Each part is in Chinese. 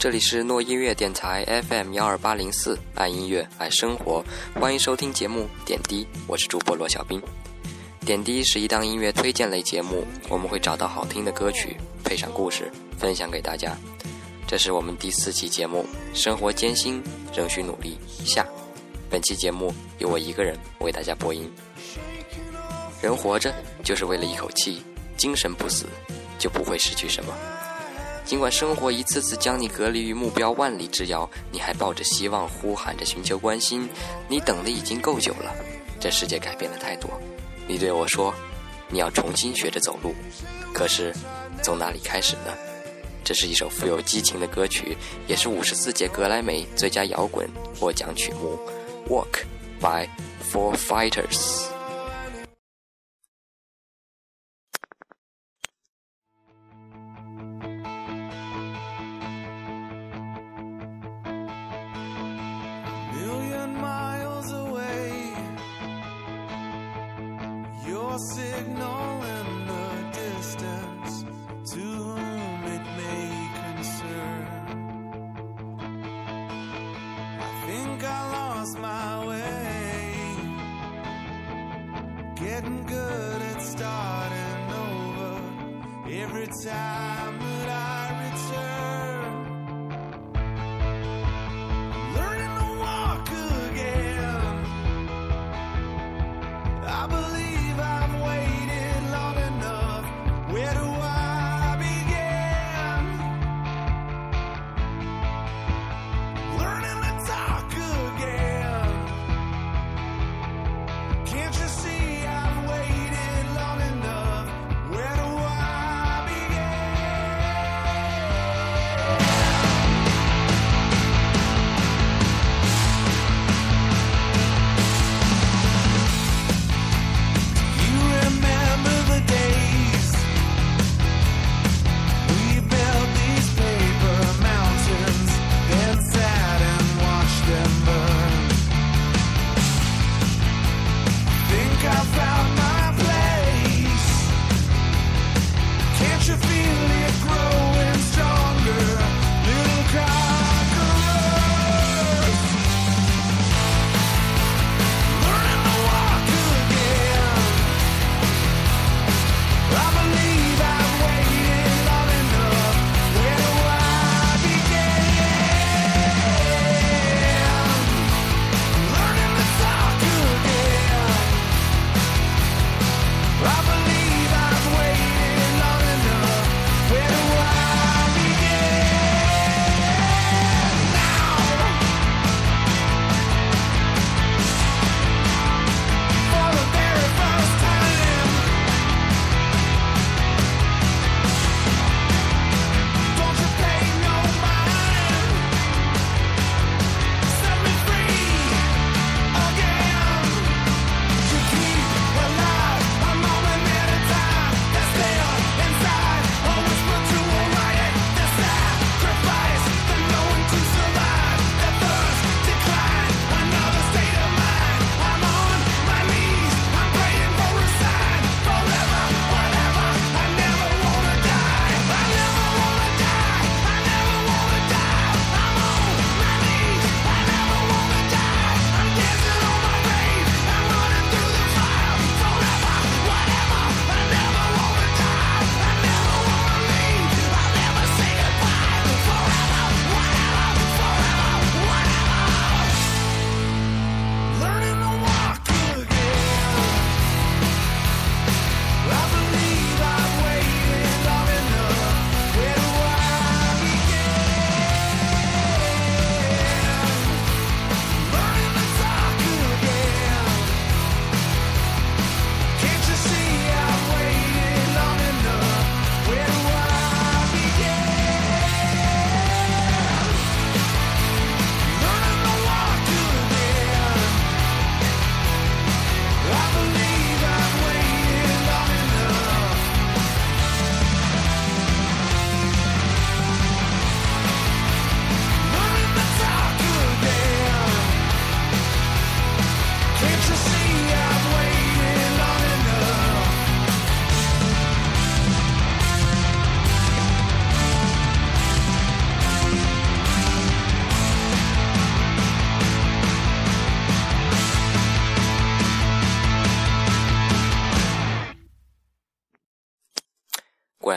这里是诺音乐电台 FM 幺二八零四，爱音乐爱生活，欢迎收听节目点滴，我是主播罗小兵。点滴是一档音乐推荐类节目，我们会找到好听的歌曲，配上故事，分享给大家。这是我们第四期节目，生活艰辛，仍需努力。下，本期节目由我一个人为大家播音。人活着就是为了一口气，精神不死，就不会失去什么。尽管生活一次次将你隔离于目标万里之遥，你还抱着希望呼喊着寻求关心。你等的已经够久了，这世界改变了太多。你对我说，你要重新学着走路，可是从哪里开始呢？这是一首富有激情的歌曲，也是五十四届格莱美最佳摇滚获奖曲目《Walk by Four Fighters》。signal.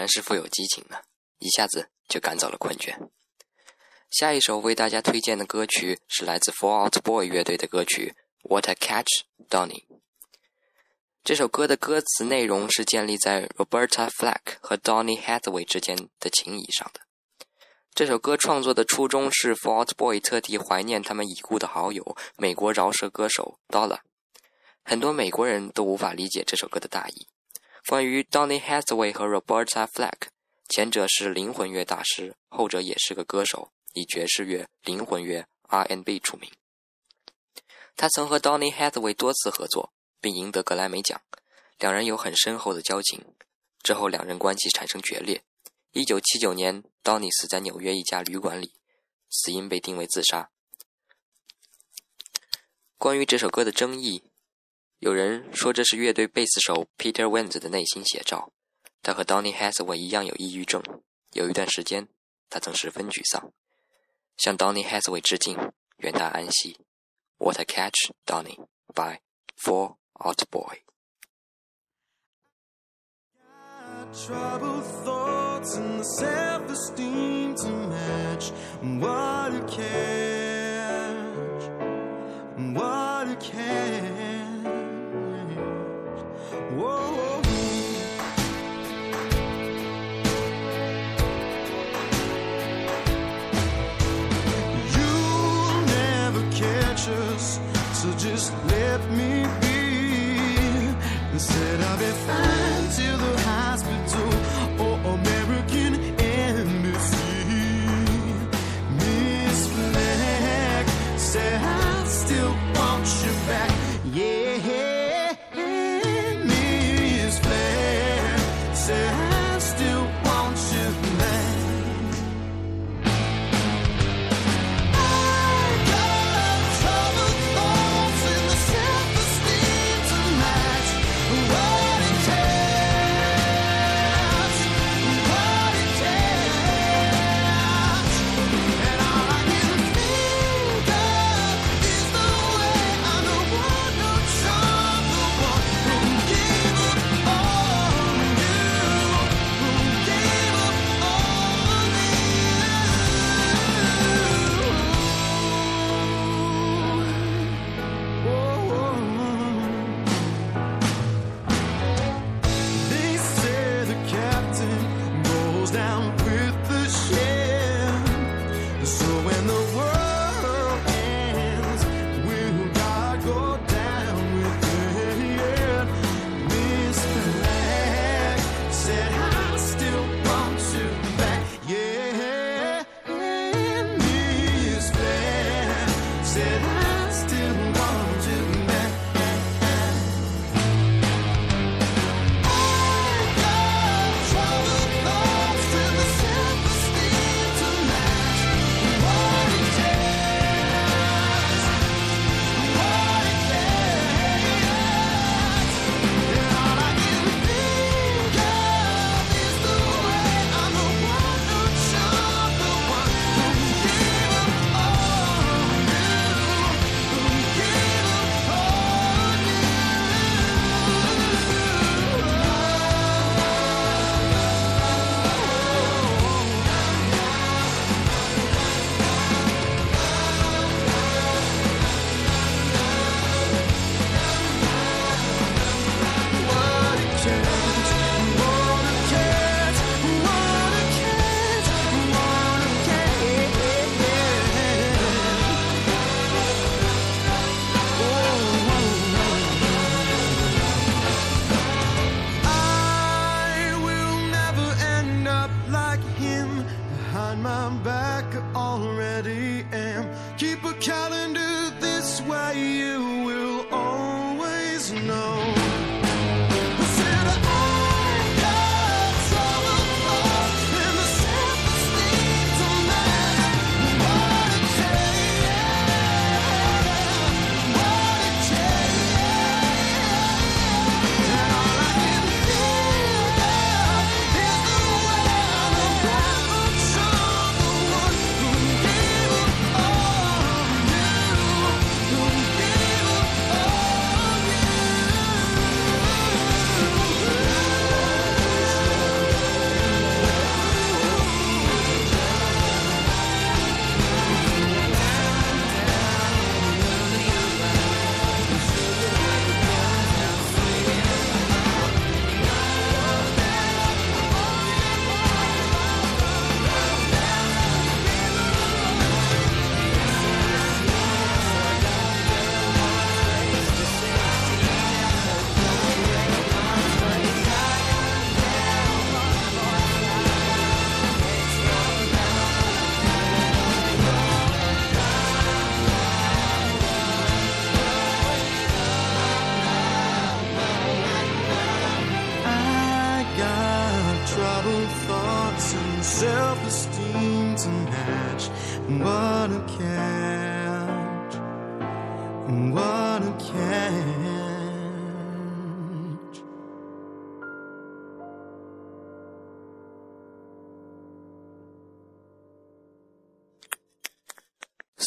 然是富有激情呢，一下子就赶走了困倦。下一首为大家推荐的歌曲是来自 Fall Out Boy 乐队的歌曲《What a Catch, Donny》。这首歌的歌词内容是建立在 Roberta Flack 和 Donny Hathaway 之间的情谊上的。这首歌创作的初衷是 Fall Out Boy 特地怀念他们已故的好友，美国饶舌歌手 Dollar。很多美国人都无法理解这首歌的大意。关于 Donny Hathaway 和 Roberta Flack，前者是灵魂乐大师，后者也是个歌手，以爵士乐、灵魂乐、R&B 出名。他曾和 Donny Hathaway 多次合作，并赢得格莱美奖，两人有很深厚的交情。之后，两人关系产生决裂。一九七九年，Donny 死在纽约一家旅馆里，死因被定为自杀。关于这首歌的争议。有人说这是乐队贝斯手 Peter w e n z 的内心写照。他和 Donny Hathaway 一样有抑郁症，有一段时间他曾十分沮丧。向 Donny Hathaway 致敬，愿他安息。What a catch, Donny! By Four Out Boy. troubled thoughts and the self-esteem to match. What a catch! What a catch!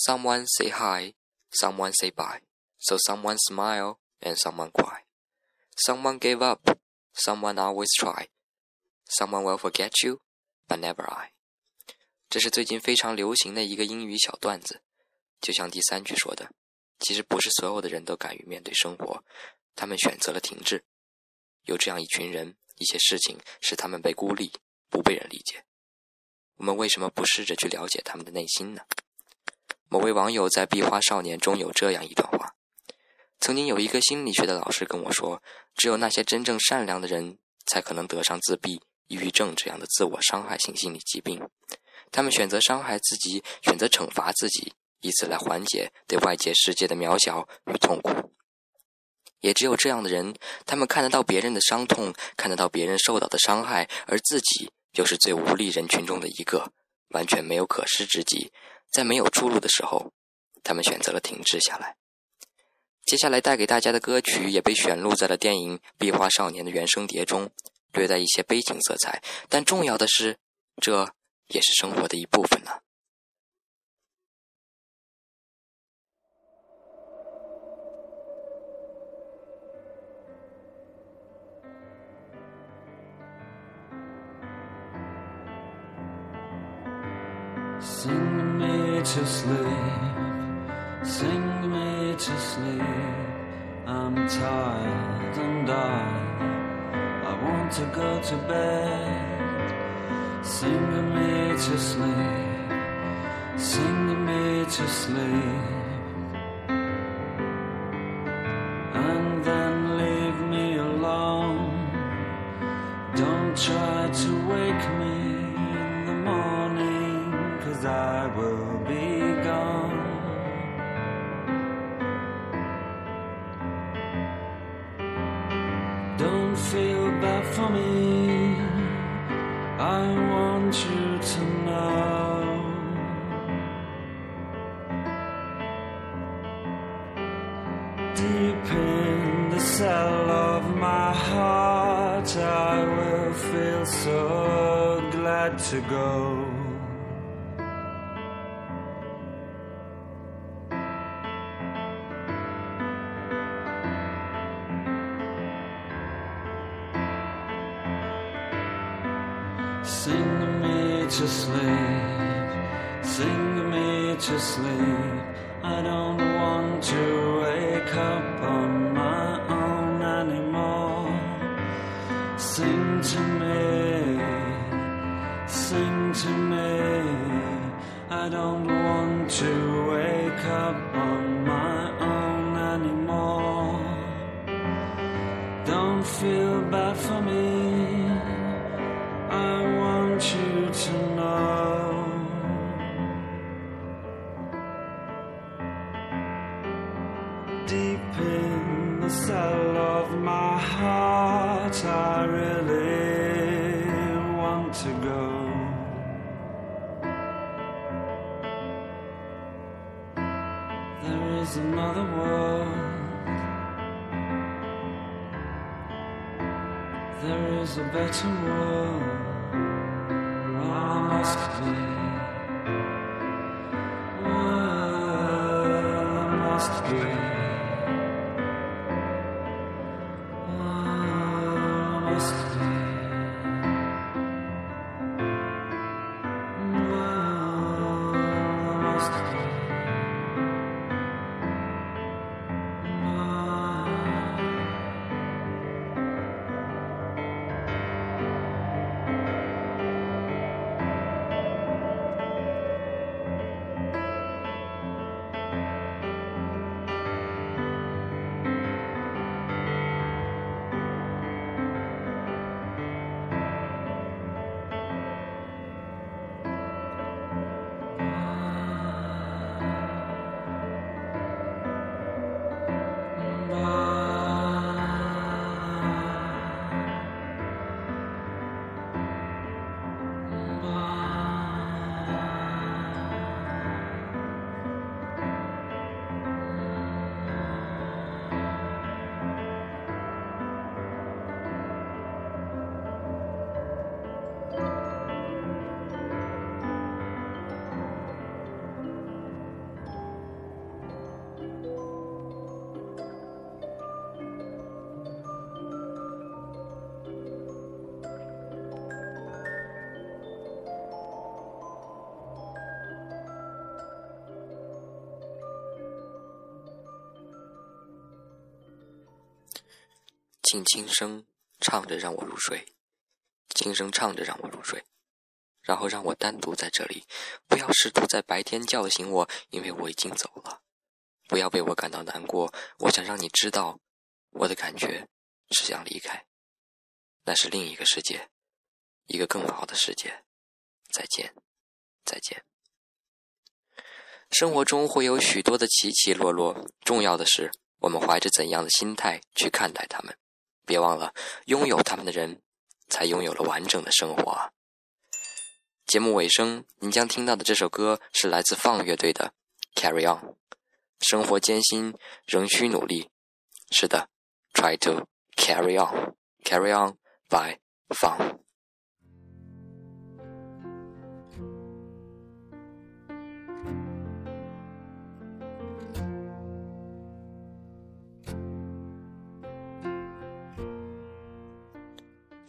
Someone say hi, someone say bye. So someone smile and someone cry. Someone gave up, someone always try. Someone will forget you, but never I. 这是最近非常流行的一个英语小段子，就像第三句说的，其实不是所有的人都敢于面对生活，他们选择了停滞。有这样一群人，一些事情使他们被孤立，不被人理解。我们为什么不试着去了解他们的内心呢？某位网友在《壁花少年》中有这样一段话：曾经有一个心理学的老师跟我说，只有那些真正善良的人，才可能得上自闭、抑郁症这样的自我伤害性心理疾病。他们选择伤害自己，选择惩罚自己，以此来缓解对外界世界的渺小与痛苦。也只有这样的人，他们看得到别人的伤痛，看得到别人受到的伤害，而自己又是最无力人群中的一个，完全没有可施之己。在没有出路的时候，他们选择了停滞下来。接下来带给大家的歌曲也被选录在了电影《壁花少年》的原声碟中，略带一些悲情色彩。但重要的是，这也是生活的一部分呢。心 to sleep, sing me to sleep. I'm tired and I, I want to go to bed. Sing me to sleep, sing me to sleep. Want you to know. Deep in the cell of my heart, I will feel so glad to go. Sing to me, sing to me. I don't want to There is a better world. I must be. 请轻声唱着让我入睡，轻声唱着让我入睡，然后让我单独在这里，不要试图在白天叫醒我，因为我已经走了。不要为我感到难过，我想让你知道，我的感觉是想离开，那是另一个世界，一个更好的世界。再见，再见。生活中会有许多的起起落落，重要的是我们怀着怎样的心态去看待他们。别忘了，拥有他们的人，才拥有了完整的生活。节目尾声，您将听到的这首歌是来自放乐队的《Carry On》。生活艰辛，仍需努力。是的，Try to carry on，Carry on by Fun。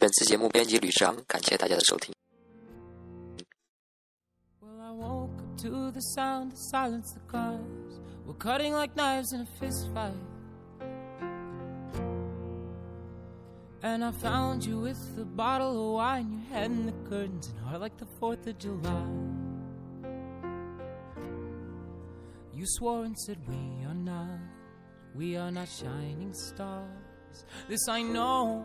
本次节目编辑吕尚，感谢大家的收听。to the sound to silence the cars. We're cutting like knives in a fist fight. And I found you with a bottle of wine, your head in the curtains, and heart like the 4th of July. You swore and said, We are not, we are not shining stars. This I know,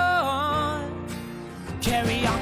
carry on.